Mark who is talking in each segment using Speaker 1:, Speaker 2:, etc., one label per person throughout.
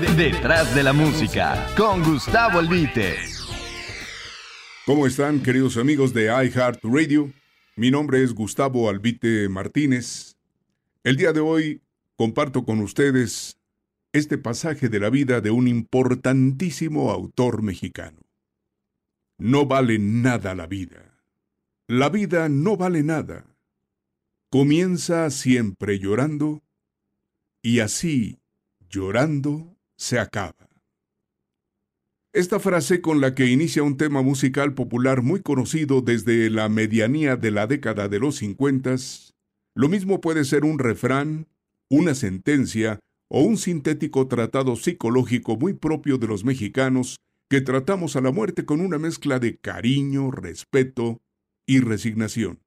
Speaker 1: Detrás de la música, con Gustavo Albite.
Speaker 2: ¿Cómo están, queridos amigos de iHeartRadio? Mi nombre es Gustavo Albite Martínez. El día de hoy comparto con ustedes este pasaje de la vida de un importantísimo autor mexicano. No vale nada la vida. La vida no vale nada. Comienza siempre llorando y así, llorando, se acaba. Esta frase con la que inicia un tema musical popular muy conocido desde la medianía de la década de los cincuentas, lo mismo puede ser un refrán, una sentencia o un sintético tratado psicológico muy propio de los mexicanos que tratamos a la muerte con una mezcla de cariño, respeto y resignación.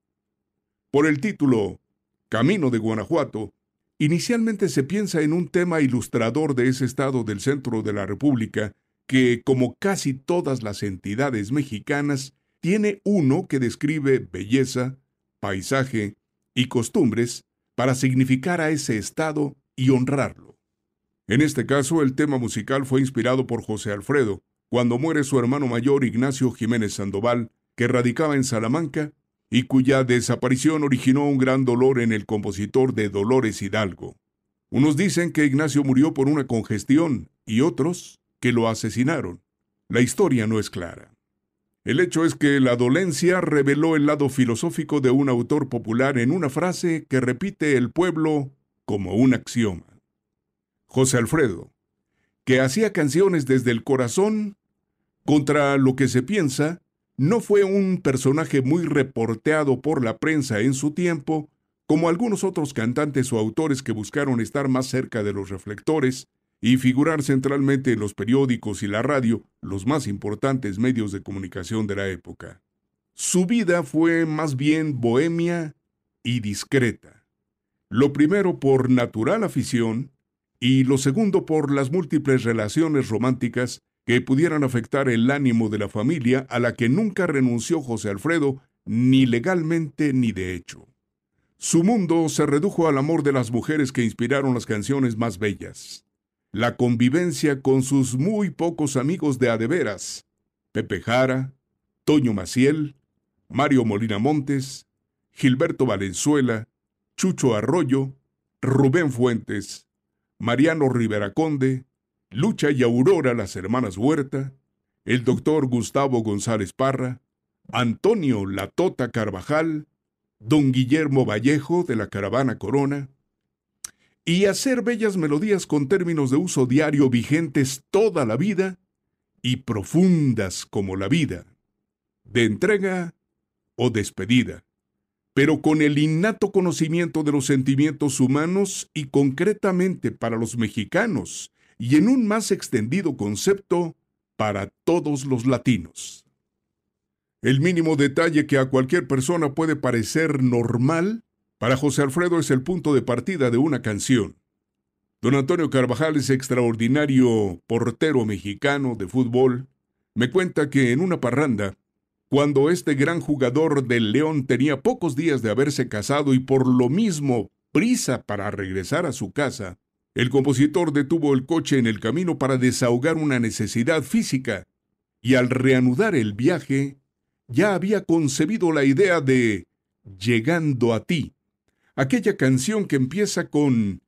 Speaker 2: Por el título Camino de Guanajuato, inicialmente se piensa en un tema ilustrador de ese estado del centro de la República que, como casi todas las entidades mexicanas, tiene uno que describe belleza, paisaje y costumbres para significar a ese estado y honrarlo. En este caso, el tema musical fue inspirado por José Alfredo, cuando muere su hermano mayor Ignacio Jiménez Sandoval, que radicaba en Salamanca y cuya desaparición originó un gran dolor en el compositor de Dolores Hidalgo. Unos dicen que Ignacio murió por una congestión y otros que lo asesinaron. La historia no es clara. El hecho es que la dolencia reveló el lado filosófico de un autor popular en una frase que repite el pueblo como un axioma. José Alfredo, que hacía canciones desde el corazón contra lo que se piensa, no fue un personaje muy reporteado por la prensa en su tiempo, como algunos otros cantantes o autores que buscaron estar más cerca de los reflectores y figurar centralmente en los periódicos y la radio, los más importantes medios de comunicación de la época. Su vida fue más bien bohemia y discreta. Lo primero por natural afición y lo segundo por las múltiples relaciones románticas que pudieran afectar el ánimo de la familia a la que nunca renunció José Alfredo, ni legalmente ni de hecho. Su mundo se redujo al amor de las mujeres que inspiraron las canciones más bellas la convivencia con sus muy pocos amigos de adeveras, Pepe Jara, Toño Maciel, Mario Molina Montes, Gilberto Valenzuela, Chucho Arroyo, Rubén Fuentes, Mariano Rivera Conde, Lucha y Aurora las hermanas Huerta, el doctor Gustavo González Parra, Antonio Latota Carvajal, don Guillermo Vallejo de la Caravana Corona, y hacer bellas melodías con términos de uso diario vigentes toda la vida y profundas como la vida, de entrega o despedida, pero con el innato conocimiento de los sentimientos humanos y concretamente para los mexicanos, y en un más extendido concepto para todos los latinos. El mínimo detalle que a cualquier persona puede parecer normal para José Alfredo es el punto de partida de una canción. Don Antonio Carvajal es extraordinario portero mexicano de fútbol. Me cuenta que en una parranda, cuando este gran jugador del León tenía pocos días de haberse casado y por lo mismo prisa para regresar a su casa, el compositor detuvo el coche en el camino para desahogar una necesidad física, y al reanudar el viaje, ya había concebido la idea de Llegando a ti, aquella canción que empieza con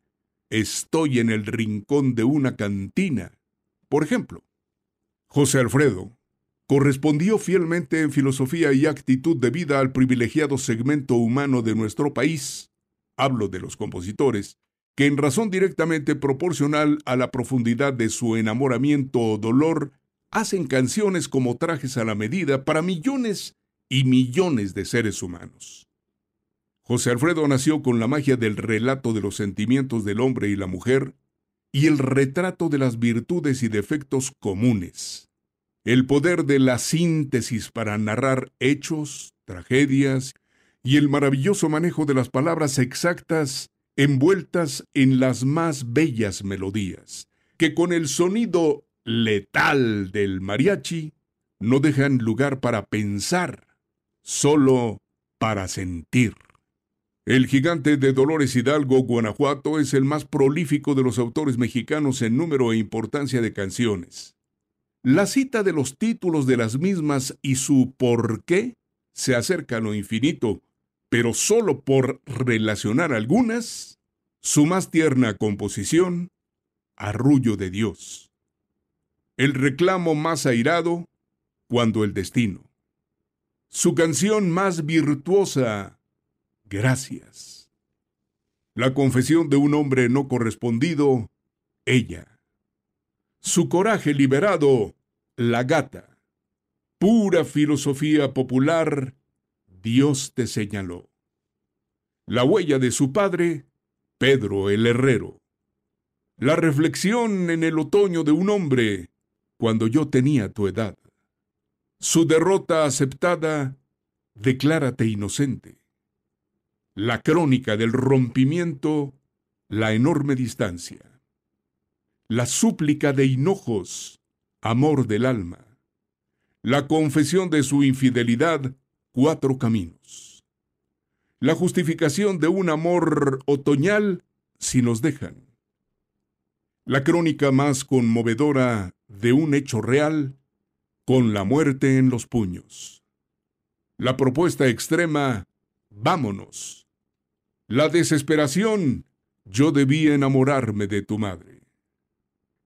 Speaker 2: Estoy en el rincón de una cantina. Por ejemplo, José Alfredo correspondió fielmente en filosofía y actitud de vida al privilegiado segmento humano de nuestro país, hablo de los compositores, que en razón directamente proporcional a la profundidad de su enamoramiento o dolor, hacen canciones como trajes a la medida para millones y millones de seres humanos. José Alfredo nació con la magia del relato de los sentimientos del hombre y la mujer y el retrato de las virtudes y defectos comunes. El poder de la síntesis para narrar hechos, tragedias y el maravilloso manejo de las palabras exactas envueltas en las más bellas melodías, que con el sonido letal del mariachi no dejan lugar para pensar, solo para sentir. El gigante de Dolores Hidalgo, Guanajuato, es el más prolífico de los autores mexicanos en número e importancia de canciones. La cita de los títulos de las mismas y su por qué se acerca a lo infinito, pero solo por relacionar algunas, su más tierna composición, Arrullo de Dios. El reclamo más airado, cuando el destino. Su canción más virtuosa, gracias. La confesión de un hombre no correspondido, ella. Su coraje liberado, la gata. Pura filosofía popular, Dios te señaló. La huella de su padre, Pedro el Herrero. La reflexión en el otoño de un hombre, cuando yo tenía tu edad. Su derrota aceptada, declárate inocente la crónica del rompimiento, la enorme distancia. La súplica de hinojos, amor del alma. La confesión de su infidelidad, cuatro caminos. La justificación de un amor otoñal, si nos dejan. La crónica más conmovedora de un hecho real, con la muerte en los puños. La propuesta extrema, vámonos. La desesperación, yo debía enamorarme de tu madre.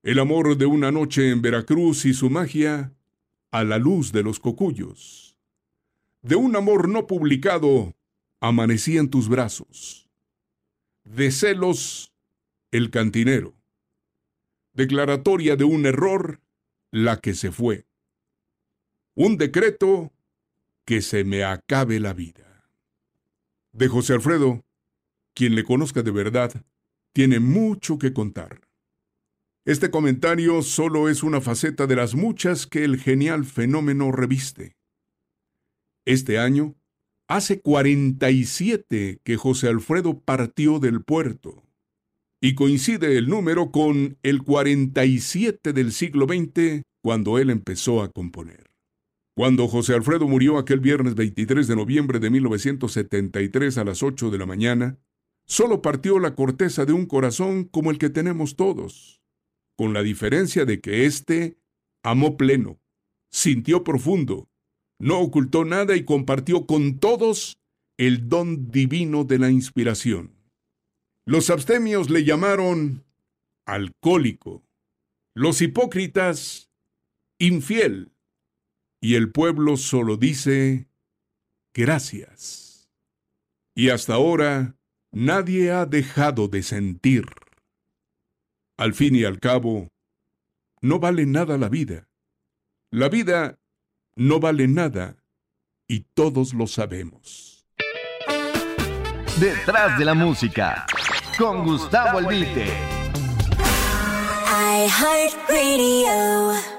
Speaker 2: El amor de una noche en Veracruz y su magia, a la luz de los cocuyos. De un amor no publicado, amanecí en tus brazos. De celos, el cantinero. Declaratoria de un error, la que se fue. Un decreto, que se me acabe la vida. De José Alfredo, quien le conozca de verdad, tiene mucho que contar. Este comentario solo es una faceta de las muchas que el genial fenómeno reviste. Este año, hace 47 que José Alfredo partió del puerto, y coincide el número con el 47 del siglo XX cuando él empezó a componer. Cuando José Alfredo murió aquel viernes 23 de noviembre de 1973 a las 8 de la mañana, Solo partió la corteza de un corazón como el que tenemos todos, con la diferencia de que éste amó pleno, sintió profundo, no ocultó nada y compartió con todos el don divino de la inspiración. Los abstemios le llamaron alcohólico, los hipócritas infiel, y el pueblo solo dice gracias. Y hasta ahora, nadie ha dejado de sentir. Al fin y al cabo, no vale nada la vida. La vida no vale nada y todos lo sabemos.
Speaker 1: Detrás de la música, con Gustavo Albite.
Speaker 3: I heart radio.